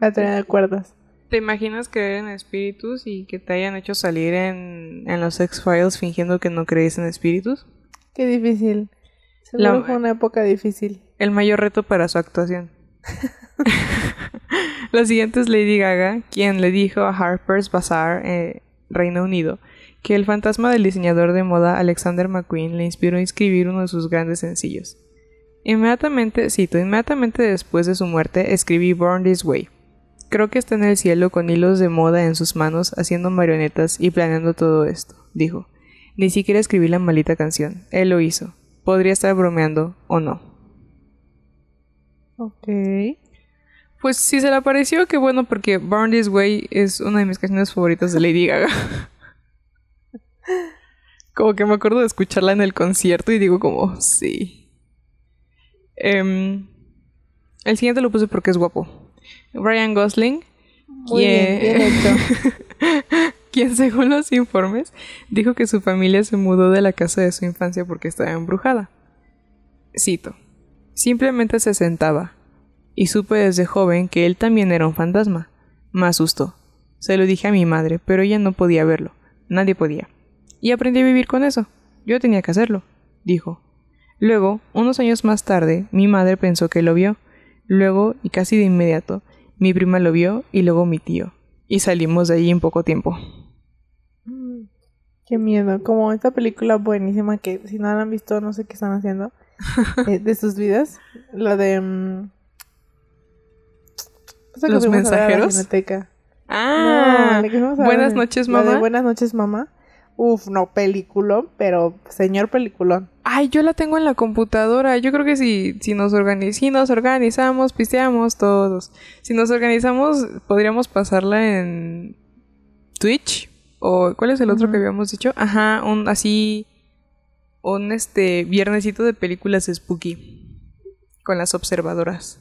La de acuerdos. ¿Te imaginas creer en espíritus y que te hayan hecho salir en, en los X-Files fingiendo que no crees en espíritus? Qué difícil. Seguro fue una época difícil. El mayor reto para su actuación. La siguiente es Lady Gaga, quien le dijo a Harper's Bazaar, eh, Reino Unido, que el fantasma del diseñador de moda Alexander McQueen le inspiró a escribir uno de sus grandes sencillos. Inmediatamente, cito, inmediatamente después de su muerte escribí Born This Way, Creo que está en el cielo con hilos de moda en sus manos haciendo marionetas y planeando todo esto, dijo. Ni siquiera escribí la maldita canción. Él lo hizo. Podría estar bromeando o no. Ok. Pues si se le pareció, qué bueno porque Born This Way es una de mis canciones favoritas de Lady Gaga. como que me acuerdo de escucharla en el concierto y digo como, sí. Em, el siguiente lo puse porque es guapo. Ryan Gosling. quien, según los informes, dijo que su familia se mudó de la casa de su infancia porque estaba embrujada. Cito. Simplemente se sentaba, y supe desde joven que él también era un fantasma. Me asustó. Se lo dije a mi madre, pero ella no podía verlo. Nadie podía. Y aprendí a vivir con eso. Yo tenía que hacerlo, dijo. Luego, unos años más tarde, mi madre pensó que lo vio. Luego, y casi de inmediato, mi prima lo vio y luego mi tío. Y salimos de allí en poco tiempo. Mm, qué miedo. Como esta película buenísima que si no la han visto no sé qué están haciendo. Eh, de sus vidas. La de... Um... Los mensajeros. ah, buenas noches mamá. buenas noches mamá. Uf, no, película, pero señor peliculón. Ay, yo la tengo en la computadora. Yo creo que si, si, nos, si nos organizamos, pisteamos todos. Si nos organizamos, podríamos pasarla en Twitch. ¿O cuál es el otro que habíamos dicho? Ajá, un así. Un este viernesito de películas spooky. Con las observadoras.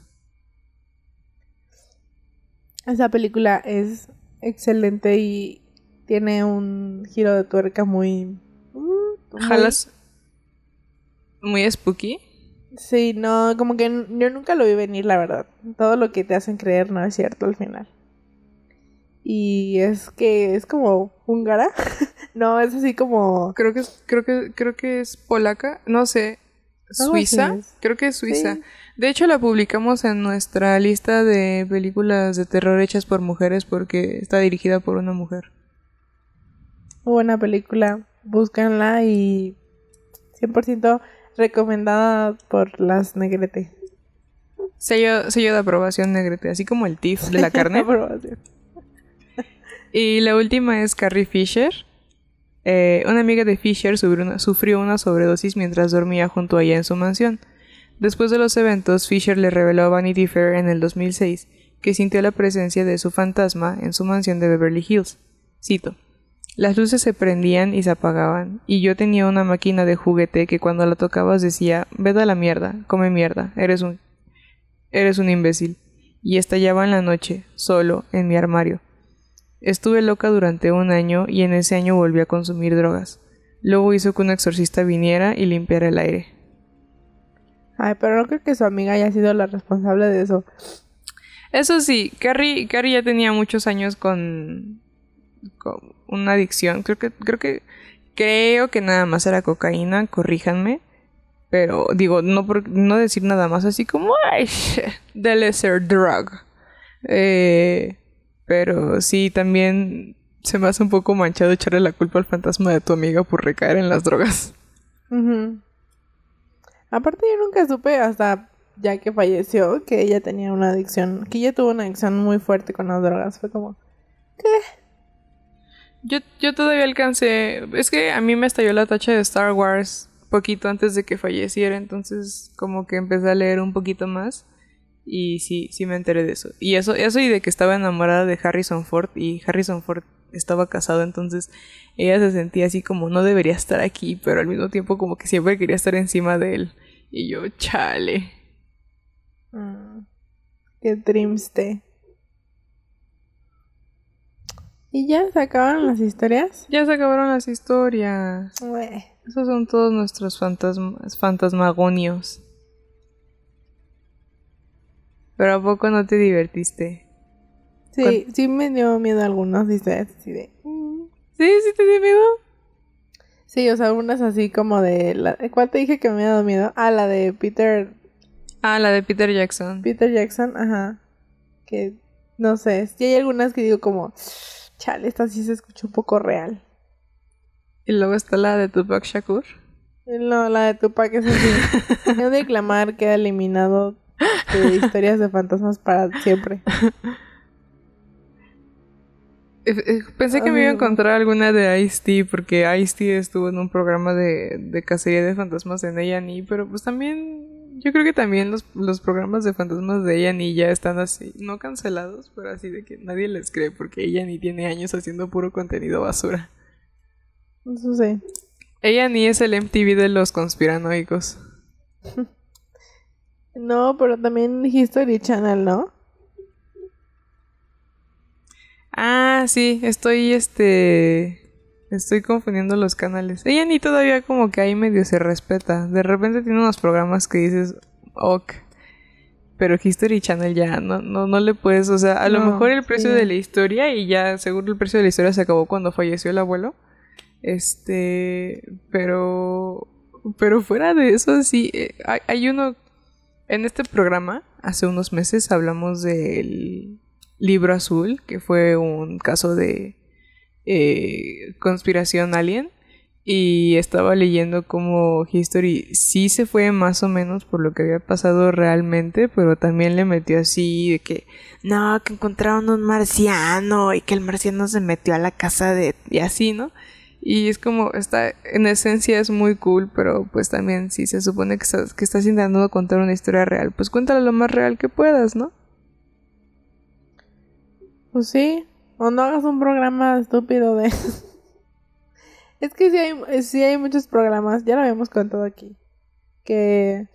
Esa película es excelente y tiene un giro de tuerca muy... Uh, ¿Jalas? Muy spooky. Sí, no, como que yo nunca lo vi venir, la verdad. Todo lo que te hacen creer no es cierto al final. Y es que es como húngara. no, es así como. Creo que creo que, creo que es polaca. No sé. Suiza. Creo que es Suiza. De hecho, la publicamos en nuestra lista de películas de terror hechas por mujeres porque está dirigida por una mujer buena película, búscanla y 100% recomendada por las Negrete. Sello, sello de aprobación Negrete, así como el TIF de la carne. y la última es Carrie Fisher. Eh, una amiga de Fisher sufrió una, sobredosis mientras dormía junto a ella en su mansión. Después de los eventos, Fisher le reveló a Vanity Fair en el 2006 que sintió la presencia de su fantasma en su mansión de Beverly Hills. Cito. Las luces se prendían y se apagaban, y yo tenía una máquina de juguete que cuando la tocabas decía, vete a la mierda, come mierda, eres un... eres un imbécil. Y estallaba en la noche, solo, en mi armario. Estuve loca durante un año y en ese año volví a consumir drogas. Luego hizo que un exorcista viniera y limpiara el aire. Ay, pero no creo que su amiga haya sido la responsable de eso. Eso sí, Carrie, Carrie ya tenía muchos años con, con una adicción. Creo que, creo que, creo que nada más era cocaína, corríjanme. Pero digo, no por no decir nada más así como, ay, the lesser drug. Eh, pero sí, también se me hace un poco manchado echarle la culpa al fantasma de tu amiga por recaer en las drogas. Aparte yo nunca supe hasta ya que falleció que ella tenía una adicción, que ella tuvo una adicción muy fuerte con las drogas. Fue como, ¿qué? Yo, yo todavía alcancé, es que a mí me estalló la tacha de Star Wars poquito antes de que falleciera, entonces como que empecé a leer un poquito más y sí, sí me enteré de eso. Y eso, eso y de que estaba enamorada de Harrison Ford y Harrison Ford estaba casado, entonces ella se sentía así como no debería estar aquí, pero al mismo tiempo como que siempre quería estar encima de él. Y yo, chale. Mm, qué triste. ¿Y ya se acabaron las historias? Ya se acabaron las historias. Esos son todos nuestros fantasmas, fantasmagonios. Pero ¿a poco no te divertiste? Sí, sí me dio miedo así de... Mm". ¿Sí? ¿Sí te dio miedo? Sí, o sea, algunas así como de... La... ¿Cuál te dije que me había dado miedo? Ah, la de Peter... Ah, la de Peter Jackson. Peter Jackson, ajá. Que no sé, sí hay algunas que digo como... Chale, esta sí se escucha un poco real. Y luego está la de Tupac Shakur. No, la de Tupac es así. no declamar queda eliminado de historias de fantasmas para siempre. Eh, eh, pensé que me iba a encontrar alguna de Ice-T porque Ice-T estuvo en un programa de, de cacería de fantasmas en A&E, pero pues también yo creo que también los, los programas de fantasmas de A&E ya están así, no cancelados, pero así de que nadie les cree porque A&E tiene años haciendo puro contenido basura. Eso sí. A&E es el MTV de los conspiranoicos. no, pero también History Channel, ¿no? Ah, sí, estoy este. Estoy confundiendo los canales. Ella ni todavía como que ahí medio se respeta. De repente tiene unos programas que dices, ok. Pero History Channel ya no, no, no le puedes, o sea, a lo mejor el precio de la historia y ya seguro el precio de la historia se acabó cuando falleció el abuelo. Este, pero, pero fuera de eso, sí, eh, hay, hay uno, en este programa, hace unos meses hablamos del Libro Azul, que fue un caso de eh, conspiración alien. Y estaba leyendo como History sí se fue más o menos por lo que había pasado realmente, pero también le metió así de que no, que encontraron un marciano y que el marciano se metió a la casa de... y así, ¿no? Y es como, está, en esencia es muy cool, pero pues también si se supone que estás, que estás intentando contar una historia real, pues cuéntala lo más real que puedas, ¿no? Pues sí, o no hagas un programa estúpido de... es que sí hay, sí hay muchos programas, ya lo habíamos contado aquí, que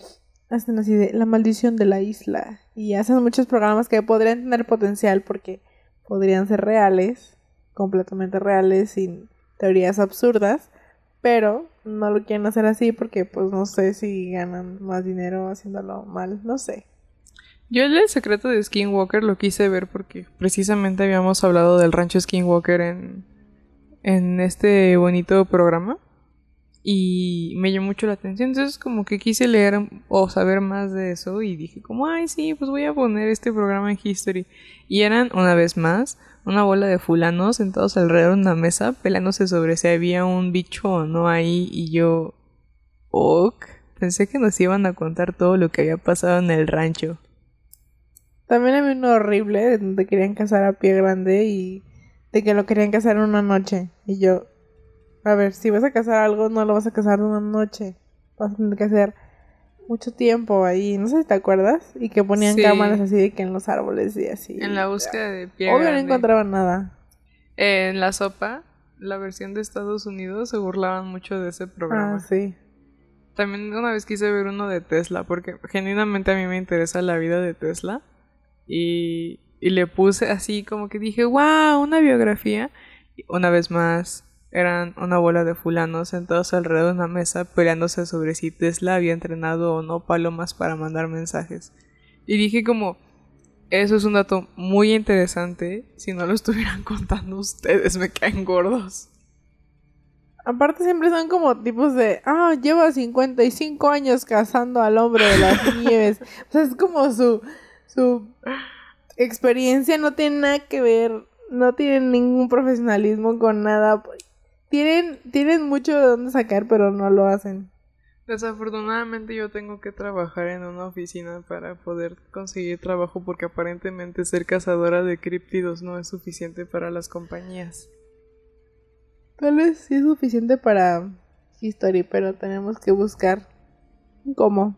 hacen así de la maldición de la isla y hacen muchos programas que podrían tener potencial porque podrían ser reales, completamente reales, sin teorías absurdas, pero no lo quieren hacer así porque pues no sé si ganan más dinero haciéndolo mal, no sé. Yo el secreto de Skinwalker lo quise ver porque precisamente habíamos hablado del rancho Skinwalker en, en este bonito programa y me llamó mucho la atención. Entonces como que quise leer o saber más de eso y dije como, ay sí, pues voy a poner este programa en History. Y eran, una vez más, una bola de fulanos sentados alrededor de una mesa peleándose sobre si había un bicho o no ahí y yo... Ok. Pensé que nos iban a contar todo lo que había pasado en el rancho. También había uno horrible donde querían casar a pie grande y de que lo querían casar en una noche. Y yo, a ver, si vas a casar algo, no lo vas a casar en una noche. Vas a tener que hacer mucho tiempo ahí. No sé si te acuerdas. Y que ponían cámaras así de que en los árboles y así. En la búsqueda de pie Obvio no encontraban nada. en la sopa la versión de Estados Unidos se burlaban mucho de ese programa. Ah, sí. También una vez quise ver uno de Tesla, porque genuinamente a mí me interesa la vida de Tesla. Y, y le puse así como que dije, wow, una biografía. Una vez más, eran una bola de fulanos sentados alrededor de una mesa peleándose sobre si Tesla había entrenado o no palomas para mandar mensajes. Y dije como, eso es un dato muy interesante. Si no lo estuvieran contando ustedes, me caen gordos. Aparte siempre son como tipos de, ah, lleva 55 años cazando al hombre de las nieves. O sea, es como su, su experiencia no tiene nada que ver, no tienen ningún profesionalismo con nada. Tienen, tienen mucho de dónde sacar, pero no lo hacen. Desafortunadamente yo tengo que trabajar en una oficina para poder conseguir trabajo porque aparentemente ser cazadora de críptidos no es suficiente para las compañías. Tal vez sí es suficiente para History, pero tenemos que buscar cómo.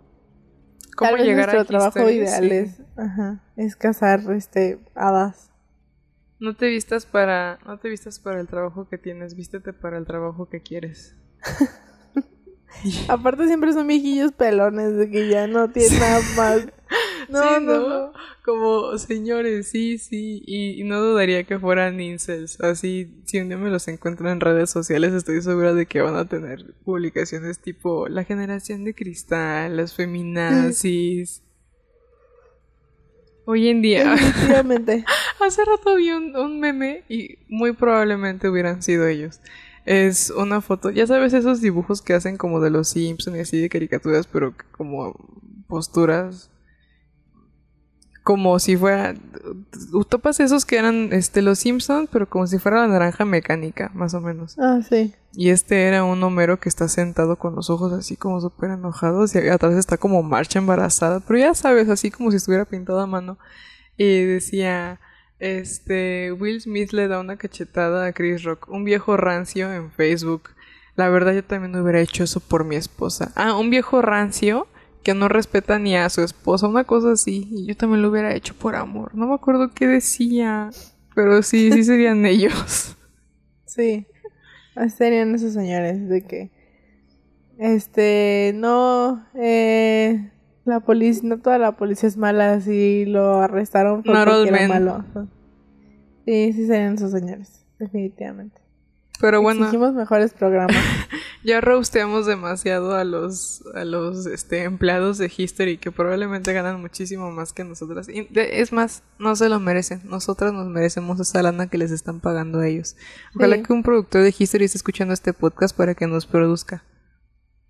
¿Cómo Tal vez llegar nuestro a trabajo History? ideal Sí. es, ajá, es cazar este hadas. No te vistas para no te vistas para el trabajo que tienes, vístete para el trabajo que quieres. Aparte siempre son viejillos pelones de que ya no tienen nada más. No, Sí, no, no. Como señores, sí, sí, y, y no dudaría que fueran incels. Así, si un día me los encuentro en redes sociales, estoy segura de que van a tener publicaciones tipo la generación de cristal, las feminazis. Hoy en día, Definitivamente. hace rato vi un, un meme y muy probablemente hubieran sido ellos. Es una foto, ya sabes esos dibujos que hacen como de los Simpsons y así de caricaturas, pero como posturas como si fuera topas esos que eran este los Simpsons, pero como si fuera la naranja mecánica, más o menos. Ah, sí. Y este era un Homero que está sentado con los ojos así como súper enojados y atrás está como Marcha embarazada, pero ya sabes, así como si estuviera pintado a mano. Y decía, este, Will Smith le da una cachetada a Chris Rock, un viejo rancio en Facebook. La verdad yo también hubiera hecho eso por mi esposa. Ah, un viejo rancio que no respeta ni a su esposa, una cosa así. Y yo también lo hubiera hecho por amor. No me acuerdo qué decía, pero sí, sí serían ellos. Sí. Así serían esos señores de que este no eh, la policía no toda la policía es mala si lo arrestaron fue all porque era malo. Sí, sí serían esos señores, definitivamente. Pero bueno. Exigimos mejores programas. Ya roasteamos demasiado a los, a los este, empleados de History que probablemente ganan muchísimo más que nosotras. Y de- es más, no se lo merecen. Nosotras nos merecemos esa lana que les están pagando a ellos. Ojalá Sí. que un productor de History esté escuchando este podcast para que nos produzca.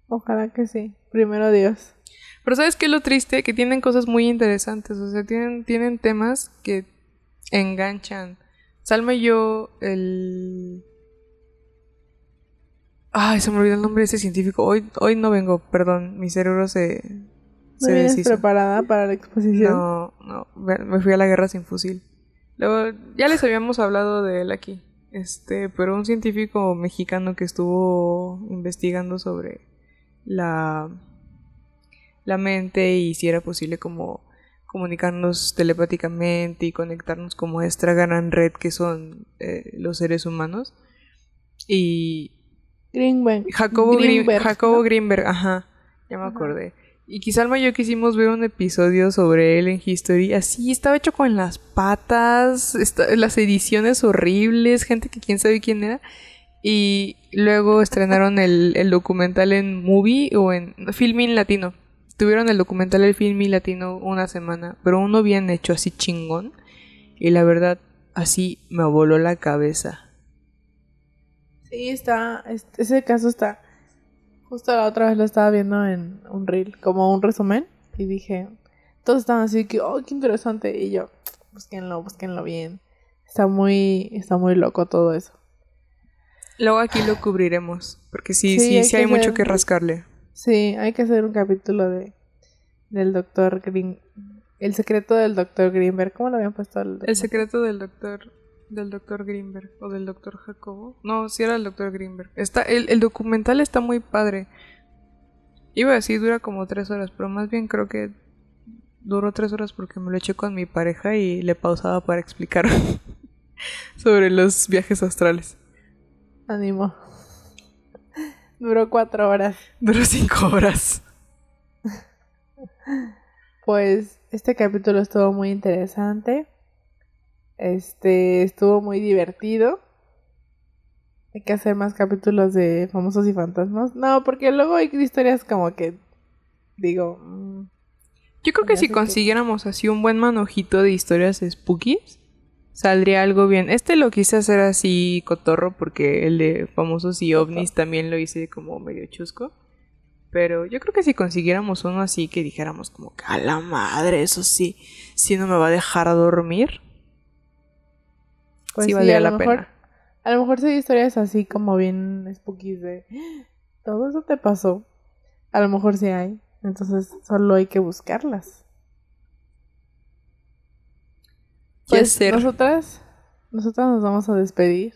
Ojalá que sí. Primero Dios. Pero ¿sabes qué es lo triste? Que tienen cosas muy interesantes. O sea, tienen, tienen temas que enganchan. Salma y yo, el... Ay, se me olvidó el nombre de ese científico. Hoy, hoy no vengo, perdón. Mi cerebro se... ¿No vienes deshizo. preparada para la exposición? No, no, me me fui a la guerra sin fusil. Luego, ya les habíamos hablado de él aquí. Este, pero un científico mexicano que estuvo investigando sobre la, la mente y si era posible como comunicarnos telepáticamente y conectarnos como a esta gran red que son eh, los seres humanos. Y Greenberg. Jacobo Greenberg, Jacobo. Greenberg, ajá, ya me Ajá. acordé. Y quizá Alma y yo quisimos ver un episodio sobre él en History. Así, estaba hecho con las patas, las ediciones horribles, gente que quién sabe quién era. Y luego estrenaron el, el documental en Movie o en Filmin Latino. Tuvieron el documental en Filmin Latino una semana, pero uno bien hecho así chingón. Y la verdad, así me voló la cabeza. Sí, está. es- Ese caso está. Justo la otra vez lo estaba viendo en un reel, como un resumen. Y dije. Todos estaban así que, oh, qué interesante. Y yo, búsquenlo, búsquenlo bien. Está muy. Está muy loco todo eso. Luego aquí lo cubriremos, porque sí, Sí, sí, hay sí mucho que rascarle. Sí, hay que hacer un capítulo de. Del doctor Green. El secreto del doctor Greenberg. ¿Cómo lo habían puesto? El secreto del doctor del doctor Greenberg o del doctor Jacobo. No, sí era el doctor Greenberg. Está el, el documental está muy padre. Iba a decir dura como tres horas, pero más bien creo que duró tres horas porque me lo eché con mi pareja y le pausaba para explicar sobre los viajes astrales. Ánimo. Duró cuatro horas. Duró cinco horas. Pues este capítulo estuvo muy interesante. Este estuvo muy divertido. Hay que hacer más capítulos de famosos y fantasmas. No, porque luego hay historias como que digo. mm, Yo creo que si consiguiéramos así un buen manojito de historias spooky, saldría algo bien. Este lo quise hacer así cotorro porque el de famosos y ovnis también lo hice como medio chusco. Pero yo creo que si consiguiéramos uno así que dijéramos como que a la madre, eso sí, sí no me va a dejar dormir. Pues sí valdría la mejor- pena. A lo mejor sí hay historias así como bien spooky de todo eso te pasó. A lo mejor sí hay. Entonces solo hay que buscarlas. Pues ser. nosotras, nosotras nos vamos a despedir.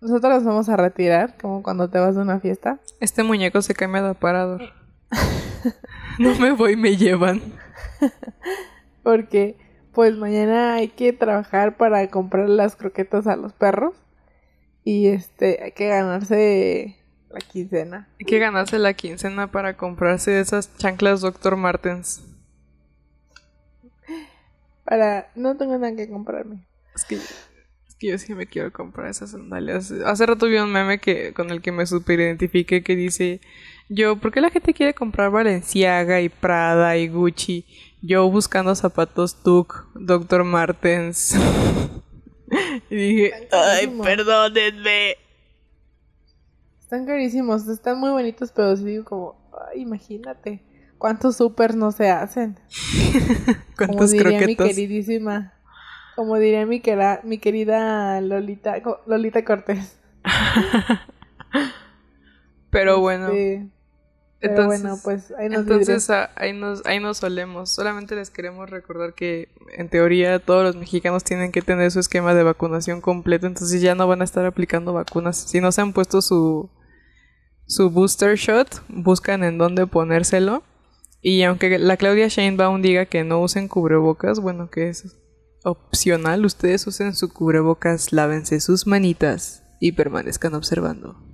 Nosotras nos vamos a retirar, como cuando te vas de una fiesta. Este muñeco se cambia de aparador. no me voy, me llevan. Porque pues mañana hay que trabajar para comprar las croquetas a los perros. Y este, hay que ganarse la quincena. Hay que ganarse la quincena para comprarse esas chanclas Dr. Martens. Para, no tengo nada que comprarme. Es que, es que yo sí me quiero comprar esas sandalias. Hace rato vi un meme que, con el que me super identifiqué que dice, yo, ¿por qué la gente quiere comprar Valenciaga y Prada y Gucci? Yo buscando zapatos Tuk, Dr. Martens. y dije, ay, carísimos". perdónenme. Están carísimos, están muy bonitos, pero sí digo como, ay, imagínate. ¿Cuántos supers no se hacen? Como ¿Cuántos diría mi queridísima, como diría mi, quera- mi querida Lolita, Lolita Cortés. Pero bueno. Este, pero Entonces, bueno, pues ahí nos Entonces ah, ahí nos, ahí nos solemos. Solamente les queremos recordar que en teoría todos los mexicanos tienen que tener su esquema de vacunación completo. Entonces ya no van a estar aplicando vacunas. Si no se han puesto su, su booster shot, buscan en dónde ponérselo. Y aunque la Claudia Sheinbaum diga que no usen cubrebocas, bueno, que es opcional, ustedes usen su cubrebocas, lávense sus manitas y permanezcan observando.